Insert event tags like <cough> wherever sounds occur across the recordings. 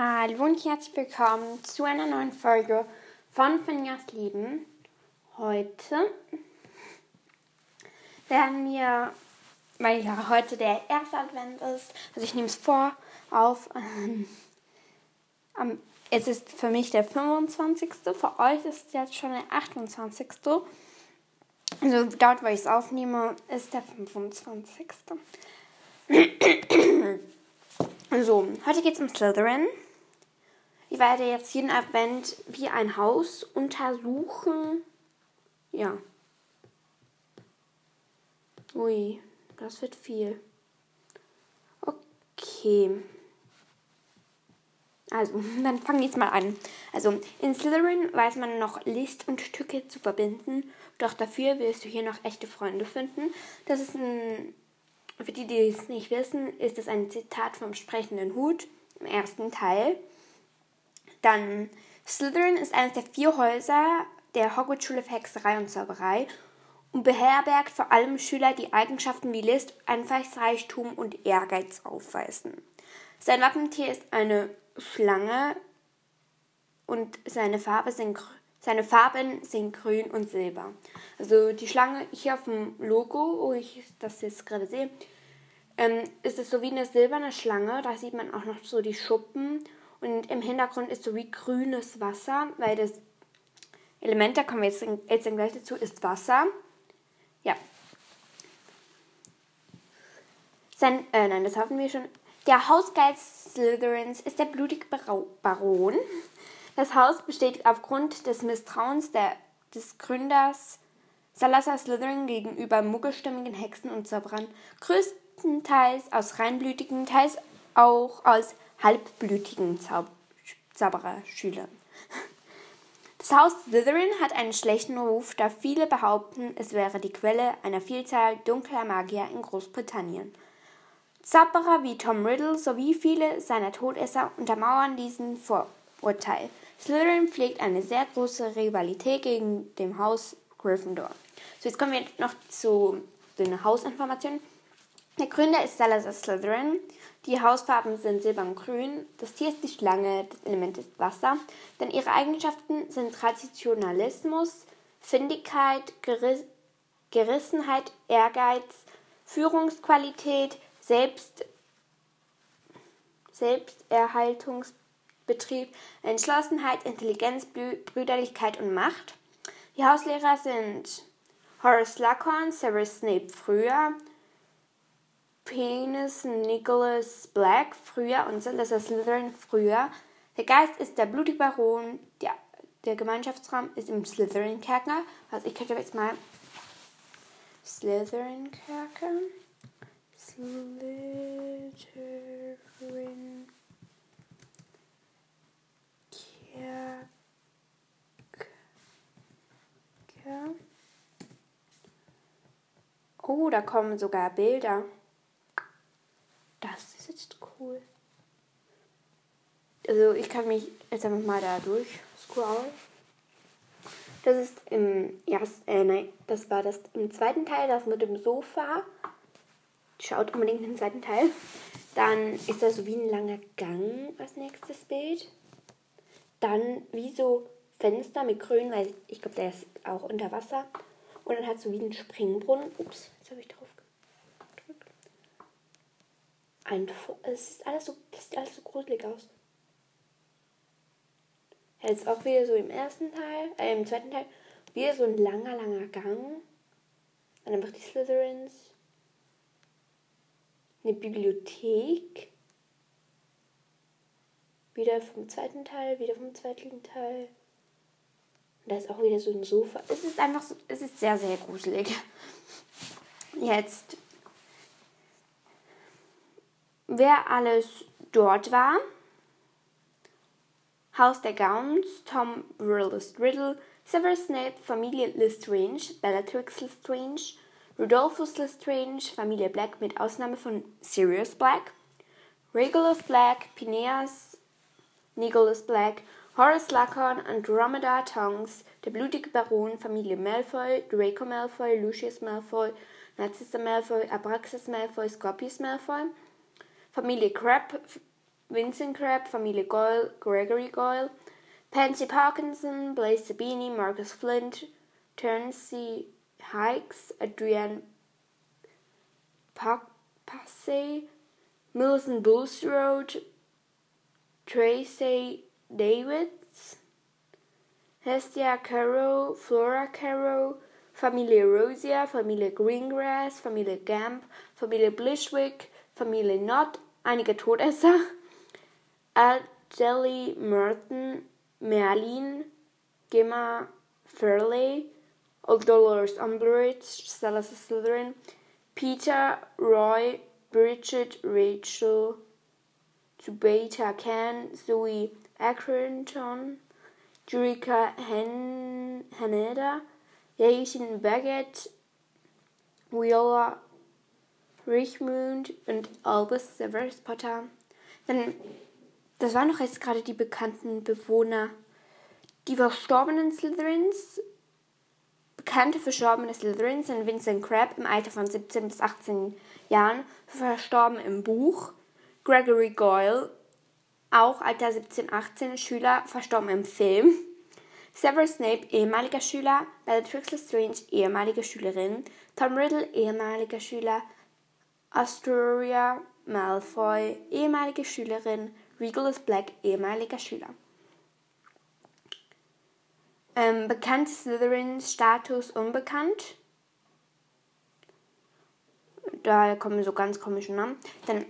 Hallo und herzlich willkommen zu einer neuen Folge von Finjas Leben. Heute werden wir, weil ja heute der erste Advent ist, also ich nehme es vor auf, ähm, es ist für mich der 25. Für euch ist es jetzt schon der 28. Also dort, wo ich es aufnehme, ist der 25. <clears throat> so, heute geht es um Slytherin. Ich werde jetzt jeden Advent wie ein Haus untersuchen. Ja. Ui, das wird viel. Okay. Also, <laughs> dann fangen wir jetzt mal an. Also, in Slytherin weiß man noch List und Tücke zu verbinden, doch dafür wirst du hier noch echte Freunde finden. Das ist ein, für die, die es nicht wissen, ist es ein Zitat vom sprechenden Hut im ersten Teil. Dann Slytherin ist eines der vier Häuser der Hogwarts-Schule für Hexerei und Zauberei und beherbergt vor allem Schüler, die Eigenschaften wie List, Einfallsreichtum und Ehrgeiz aufweisen. Sein Wappentier ist eine Schlange und seine, Farbe sind, seine Farben sind grün und silber. Also die Schlange hier auf dem Logo, wo ich das jetzt gerade sehe, ähm, ist es so wie eine silberne Schlange. Da sieht man auch noch so die Schuppen und im Hintergrund ist so wie grünes Wasser, weil das Element, da kommen wir jetzt, jetzt gleich dazu, ist Wasser. Ja. Sein, äh, nein, das hatten wir schon. Der Hausgeist Slytherins ist der blutige Baron. Das Haus besteht aufgrund des Misstrauens der, des Gründers Salazar Slytherin gegenüber muggelstimmigen Hexen und Zauberern größtenteils aus reinblütigen, teils auch aus halbblütigen Zau Zaubererschülern. Das Haus Slytherin hat einen schlechten Ruf, da viele behaupten, es wäre die Quelle einer Vielzahl dunkler Magier in Großbritannien. Zauberer wie Tom Riddle sowie viele seiner Todesser untermauern diesen Vorurteil. Slytherin pflegt eine sehr große Rivalität gegen dem Haus Gryffindor. So, jetzt kommen wir noch zu den Hausinformationen. Der Gründer ist Salazar Slytherin. Die Hausfarben sind silber und grün. Das Tier ist die Schlange, das Element ist Wasser. Denn ihre Eigenschaften sind Traditionalismus, Findigkeit, Geriss Gerissenheit, Ehrgeiz, Führungsqualität, Selbst Selbsterhaltungsbetrieb, Entschlossenheit, Intelligenz, Brüderlichkeit und Macht. Die Hauslehrer sind Horace Slughorn, Severus Snape früher, Penis Nicholas Black früher und Salazar Slytherin früher. Der Geist ist der blutige Baron, der, der Gemeinschaftsraum ist im Slytherin-Kerker. Also ich könnte jetzt mal Slytherin-Kerker. Slytherin Kerker. Oh, da kommen sogar Bilder. Das ist jetzt cool. Also ich kann mich jetzt einfach mal da durch scrollen. Das ist im ersten, äh, nein, das war das im zweiten Teil, das mit dem Sofa. Schaut unbedingt den zweiten Teil. Dann ist da so wie ein langer Gang als nächstes Bild. Dann wie so Fenster mit Grün, weil ich glaube, der ist auch unter Wasser. Und dann hat so wie ein Springbrunnen. Ups, jetzt habe ich drauf ein. Es ist alles so, das sieht alles so gruselig aus. Jetzt auch wieder so im ersten Teil, äh, im zweiten Teil, wieder so ein langer, langer Gang. Dann einfach die Slytherins. Eine Bibliothek. Wieder vom zweiten Teil, wieder vom zweiten Teil. Und da ist auch wieder so ein Sofa. Es ist einfach so, es ist sehr, sehr gruselig. Jetzt wer alles dort war. Haus der Gowns, Tom Riddle Riddle, Severus Snape, Familie Lestrange, Bellatrix Lestrange, Rudolphus Lestrange, Familie Black mit Ausnahme von Sirius Black, Regulus Black, Phineas, Nicholas Black, Horace Slughorn, Andromeda Tongs, der blutige Baron, Familie Malfoy, Draco Malfoy, Lucius Malfoy, Narcissa Malfoy, Abraxas Malfoy, Scorpius Malfoy, Familie Crab, Vincent Crabbe, Familie Goyle, Gregory Goyle, Pansy Parkinson, Blaise Sabini, Marcus Flint, Terence Hikes, Adrian Passe, Millicent Bulstrode, Tracy Davids, Hestia Caro, Flora Caro, Familie Rosier, Familie Greengrass, Familie Gamp, Familie Blishwick, Familie Knott, einige Todesser, Adeli Merton, Merlin, Gemma Fairley, Old Dolores Umbridge, Salazar Slytherin, Peter, Roy, Bridget, Rachel, Zubeta Can, Zoe Accrington, Jurika Han Haneda, Yasin Baggett, Viola Richmond und Albus Severus Potter. Dann, das waren doch jetzt gerade die bekannten Bewohner. Die verstorbenen Slytherins Bekannte verstorbene Slytherins sind Vincent Crabbe im Alter von 17 bis 18 Jahren, verstorben im Buch. Gregory Goyle, auch Alter 17, 18, Schüler, verstorben im Film. Severus Snape, ehemaliger Schüler. Bellatrix Lestrange, ehemalige Schülerin. Tom Riddle, ehemaliger Schüler. Astoria Malfoy, ehemalige Schülerin. Regulus Black, ehemaliger Schüler. Ähm, bekannt Slytherins Status unbekannt. Da kommen so ganz komische Namen. Dann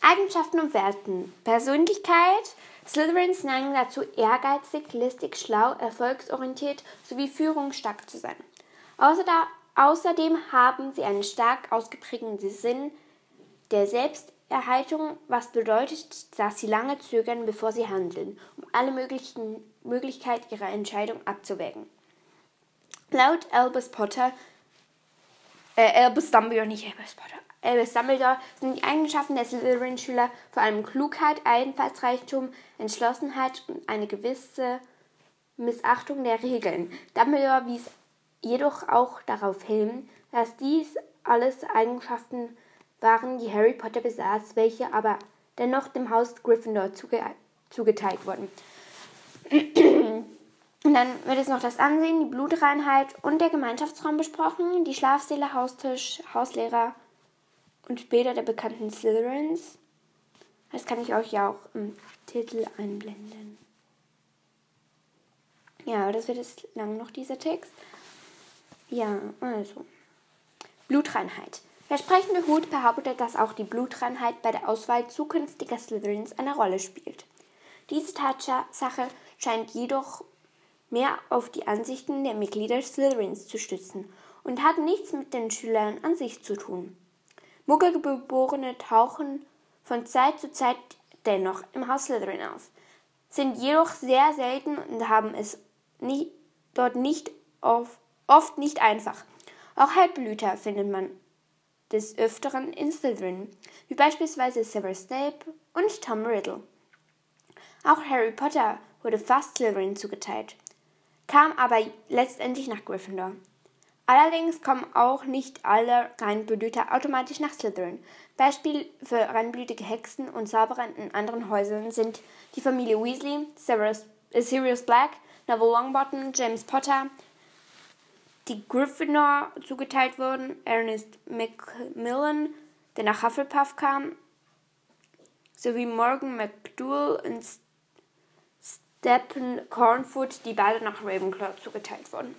Eigenschaften und Werten. Persönlichkeit. Slytherins neigen dazu, ehrgeizig, listig, schlau, erfolgsorientiert sowie führungsstark zu sein. Außerdem haben sie einen stark ausgeprägten Sinn der Selbsterhaltung, was bedeutet, dass sie lange zögern, bevor sie handeln, um alle möglichen Möglichkeit ihrer Entscheidung abzuwägen. Laut Albus Potter, äh, Albus Dumbledore, nicht Albus Potter, Albus Dumbledore sind die Eigenschaften der Slytherin-Schüler vor allem Klugheit, Einfallsreichtum, Entschlossenheit und eine gewisse Missachtung der Regeln. Dumbledore wies jedoch auch darauf hin, dass dies alles Eigenschaften waren, die Harry Potter besaß, welche aber dennoch dem Haus Gryffindor zuge zugeteilt wurden. <clears throat> Und dann wird jetzt noch das Ansehen, die Blutreinheit und der Gemeinschaftsraum besprochen, die Schlafsäle, Haustisch, Hauslehrer und später der bekannten Slytherins. Das kann ich euch ja auch im Titel einblenden. Ja, das wird jetzt lang noch dieser Text. Ja, also. Blutreinheit. Der sprechende Hut behauptet, dass auch die Blutreinheit bei der Auswahl zukünftiger Slytherins eine Rolle spielt. Diese Tatsache scheint jedoch mehr auf die Ansichten der Mitglieder Slytherins zu stützen und hat nichts mit den Schülern an sich zu tun. Muggelgeborene tauchen von Zeit zu Zeit dennoch im Haus Slytherin auf, sind jedoch sehr selten und haben es nie, dort nicht auf, oft nicht einfach. Auch Halbblüter findet man des Öfteren in Slytherin, wie beispielsweise Severus Snape und Tom Riddle. Auch Harry Potter wurde fast Slytherin zugeteilt, kam aber letztendlich nach Gryffindor. Allerdings kommen auch nicht alle Reinblüter automatisch nach Slytherin. Beispiel für reinblütige Hexen und Zauberer in anderen Häusern sind die Familie Weasley, Severus, äh, Sirius Black, Neville Longbottom, James Potter, die Gryffindor zugeteilt wurden, Ernest Macmillan, der nach Hufflepuff kam, sowie Morgan McDougal und Stephen Cornfoot, die beide nach Ravenclaw zugeteilt wurden.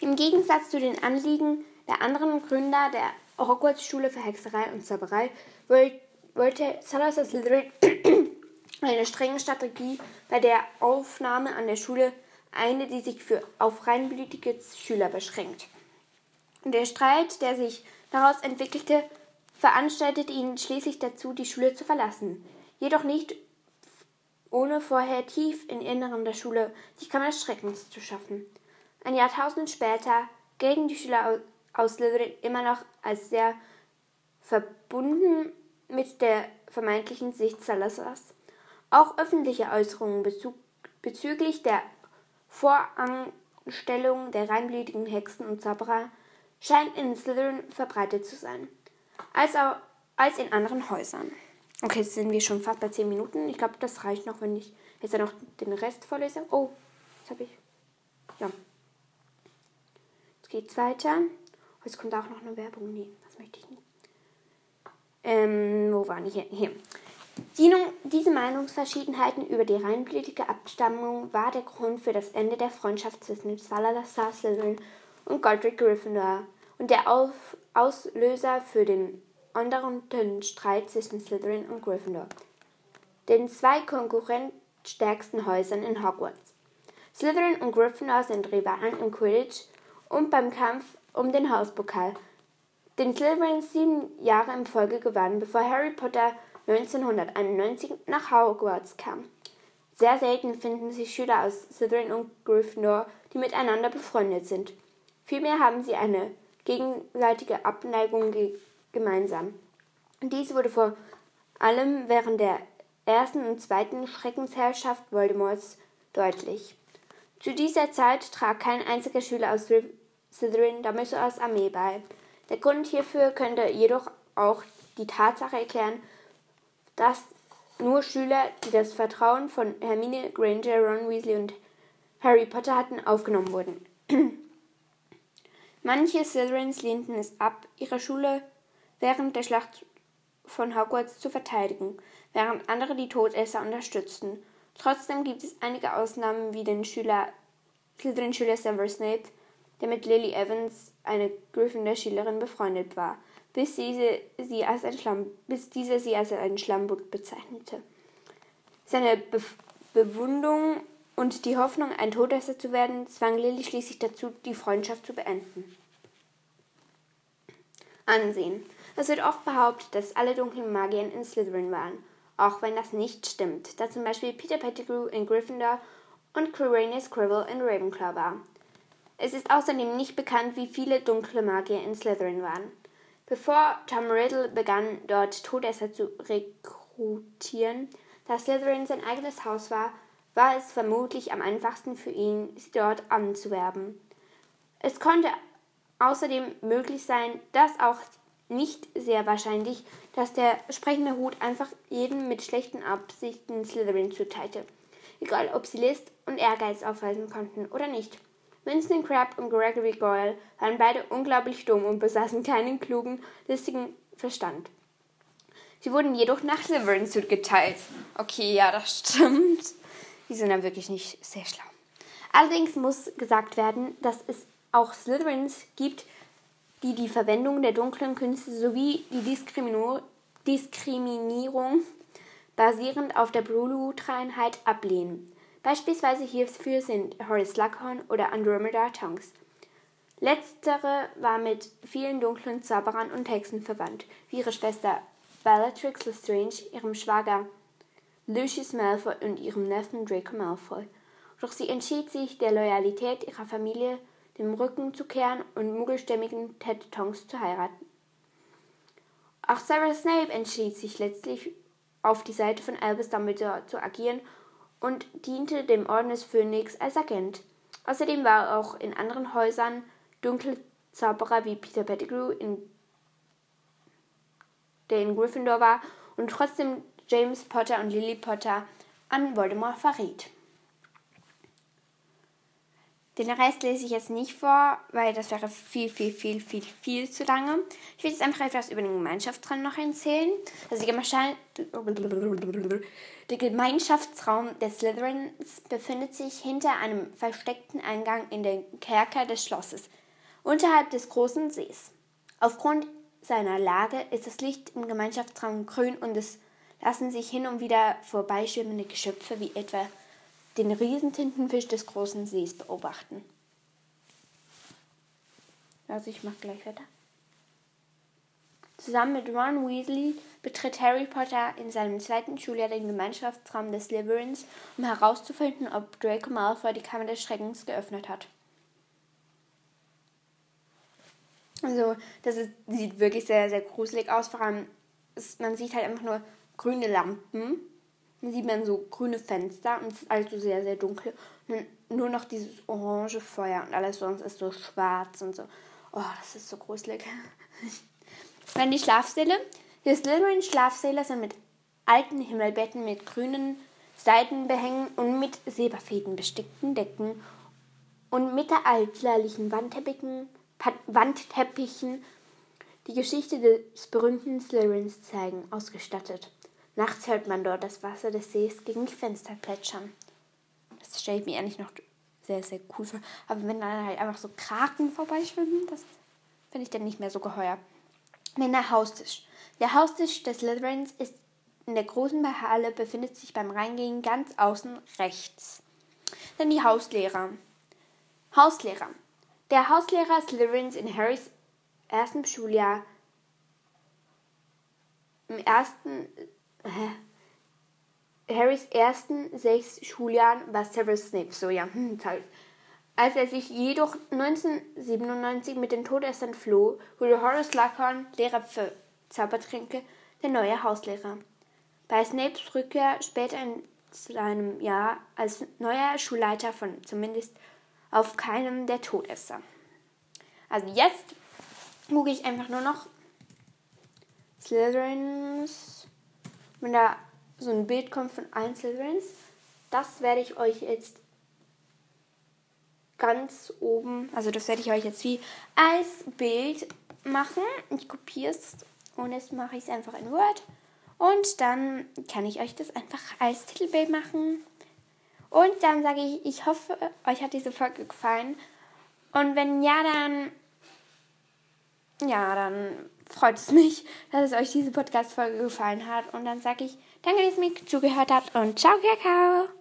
Im Gegensatz zu den Anliegen der anderen Gründer der Hogwarts-Schule für Hexerei und Zauberei wollte Salazar Slytherin <clears throat> eine strenge Strategie bei der Aufnahme an der Schule, eine, die sich für auf reinblütige Schüler beschränkt. Der Streit, der sich daraus entwickelte, veranstaltete ihn schließlich dazu, die Schule zu verlassen, jedoch nicht ohne vorher tief im Inneren der Schule die Kammer des Schreckens zu schaffen. Ein Jahrtausend später gelten die Schüler aus Slytherin immer noch als sehr verbunden mit der vermeintlichen Sicht Salazars. Auch öffentliche Äußerungen bezüglich der Voranstellung der reinblütigen Hexen und Zauberer scheinen in Slytherin verbreitet zu sein, als, auch, als in anderen Häusern. Okay, jetzt sind wir schon fast bei 10 Minuten. Ich glaube, das reicht noch, wenn ich jetzt noch den Rest vorlese. Oh, jetzt habe ich. Ja. Jetzt geht's weiter. Jetzt kommt auch noch eine Werbung. Nee, das möchte ich nicht. Ähm, wo waren ich hier? Hier. Die, diese Meinungsverschiedenheiten über die reinblütige Abstammung war der Grund für das Ende der Freundschaft zwischen Salazar Slytherin und Godric Gryffindor und der Auslöser für den anderen Streit zwischen Slytherin und Gryffindor, den zwei konkurrenzstärksten Häusern in Hogwarts. Slytherin und Gryffindor sind Rivalen im Quidditch und beim Kampf um den Hauspokal, den Slytherin sieben Jahre in Folge gewann, bevor Harry Potter 1991 nach Hogwarts kam. Sehr selten finden sich Schüler aus Slytherin und Gryffindor, die miteinander befreundet sind. Vielmehr haben sie eine gegenseitige Abneigung ge gemeinsam. Dies wurde vor allem während der ersten und zweiten Schreckensherrschaft Voldemorts deutlich. Zu dieser Zeit trag kein einziger Schüler aus Slytherin Dumbledores Armee bei. Der Grund hierfür könnte jedoch auch die Tatsache erklären, dass nur Schüler, die das Vertrauen von Hermine Granger, Ron Weasley und Harry Potter hatten, aufgenommen wurden. <clears throat> Manche Slytherins lehnten es ab, ihre Schule während der Schlacht von Hogwarts zu verteidigen, während andere die Todesser unterstützten. Trotzdem gibt es einige Ausnahmen wie den Schüler Slytherin-Schüler Severus Snape, der mit Lily Evans, eine Gryffindor-Schülerin, befreundet war bis diese sie als ein Schlamm, bis dieser sie als ein Schlammboot bezeichnete. Seine Be Bewundung und die Hoffnung, ein Todesser zu werden, zwang Lily schließlich dazu, die Freundschaft zu beenden. Ansehen. Es wird oft behauptet, dass alle dunklen Magier in Slytherin waren, auch wenn das nicht stimmt, da zum Beispiel Peter Pettigrew in Gryffindor und Quirinius Scribble in Ravenclaw war. Es ist außerdem nicht bekannt, wie viele dunkle Magier in Slytherin waren. Bevor Tom Riddle begann, dort Todesser zu rekrutieren, da Slytherin sein eigenes Haus war, war es vermutlich am einfachsten für ihn, sie dort anzuwerben. Es konnte außerdem möglich sein, dass auch nicht sehr wahrscheinlich, dass der sprechende Hut einfach jedem mit schlechten Absichten Slytherin zuteilte, egal ob sie List und Ehrgeiz aufweisen konnten oder nicht. Winston Crabbe und Gregory Goyle waren beide unglaublich dumm und besaßen keinen klugen, listigen Verstand. Sie wurden jedoch nach Slytherin zugeteilt. Okay, ja, das stimmt. Die sind dann wirklich nicht sehr schlau. Allerdings muss gesagt werden, dass es auch Slytherins gibt, die die Verwendung der dunklen Künste sowie die Diskriminierung basierend auf der Blutreinheit ablehnen. Beispielsweise hierfür sind Horace Slughorn oder Andromeda Tonks. Letztere war mit vielen dunklen Zauberern und Hexen verwandt, wie ihre Schwester Bellatrix Lestrange, ihrem Schwager Lucius Malfoy und ihrem Neffen Draco Malfoy. Doch sie entschied sich, der Loyalität ihrer Familie den Rücken zu kehren und muggelstämmigen Ted Tonks zu heiraten. Auch Sarah Snape entschied sich letztlich auf die Seite von Albus Dumbledore zu agieren und diente dem Orden des Phönix als Agent. Außerdem war er auch in anderen Häusern dunkle Zauberer wie Peter Pettigrew, in, der in Gryffindor war und trotzdem James Potter und Lily Potter an Voldemort verriet. Den Rest lese ich jetzt nicht vor, weil das wäre viel, viel, viel, viel, viel zu lange. Ich will jetzt einfach etwas über den Gemeinschaftsraum noch erzählen. Also der Gemeinschaftsraum des Slytherins befindet sich hinter einem versteckten Eingang in den Kerker des Schlosses, unterhalb des großen Sees. Aufgrund seiner Lage ist das Licht im Gemeinschaftsraum grün und es lassen sich hin und wieder vorbeischwimmende Geschöpfe wie etwa den Riesentintenfisch des großen Sees beobachten. Also ich mache gleich weiter. Zusammen mit Ron Weasley betritt Harry Potter in seinem zweiten Schuljahr den Gemeinschaftsraum des Slytherins, um herauszufinden, ob Draco Malfoy die Kammer des Schreckens geöffnet hat. Also, das ist, sieht wirklich sehr, sehr gruselig aus. Vor allem, ist, man sieht halt einfach nur grüne Lampen dann sieht man so grüne Fenster und es ist alles so sehr, sehr dunkel. Und nur noch dieses orange Feuer und alles sonst ist so schwarz und so. Oh, das ist so gruselig. <laughs> dann die Schlafsäle. Die Slytherin Schlafsäle sind mit alten Himmelbetten mit grünen Seidenbehängen und mit Silberfäden bestickten Decken und mittelalterlichen Wandteppichen, Wandteppichen die Geschichte des berühmten Slytherins zeigen, ausgestattet. Nachts hört man dort das Wasser des Sees gegen die Fenster plätschern. Das stelle ich mir eigentlich noch sehr, sehr cool vor. Aber wenn dann halt einfach so Kraken vorbeischwimmen, das finde ich dann nicht mehr so geheuer. Wenn der Haustisch. Der Haustisch des Slytherins ist in der großen Halle, befindet sich beim Reingehen ganz außen rechts. Dann die Hauslehrer. Hauslehrer. Der Hauslehrer Slytherins in Harrys ersten Schuljahr im ersten Harrys ersten sechs Schuljahren war Severus Snape. So ja, hm, Als er sich jedoch 1997 mit den Todessern floh, wurde Horace Slughorn, Lehrer für Zaubertränke, der neue Hauslehrer. Bei Snapes Rückkehr später in seinem Jahr als neuer Schulleiter von zumindest auf keinem der Todesser. Also jetzt gucke ich einfach nur noch Slytherins. Wenn da so ein Bild kommt von Slytherins, das werde ich euch jetzt ganz oben, also das werde ich euch jetzt wie als Bild machen. Ich kopiere es und jetzt mache ich es einfach in Word. Und dann kann ich euch das einfach als Titelbild machen. Und dann sage ich, ich hoffe, euch hat diese Folge gefallen. Und wenn ja, dann ja, dann freut es mich, dass es euch diese Podcast-Folge gefallen hat. Und dann sage ich, danke, dass ihr mir zugehört habt und ciao, Kakao!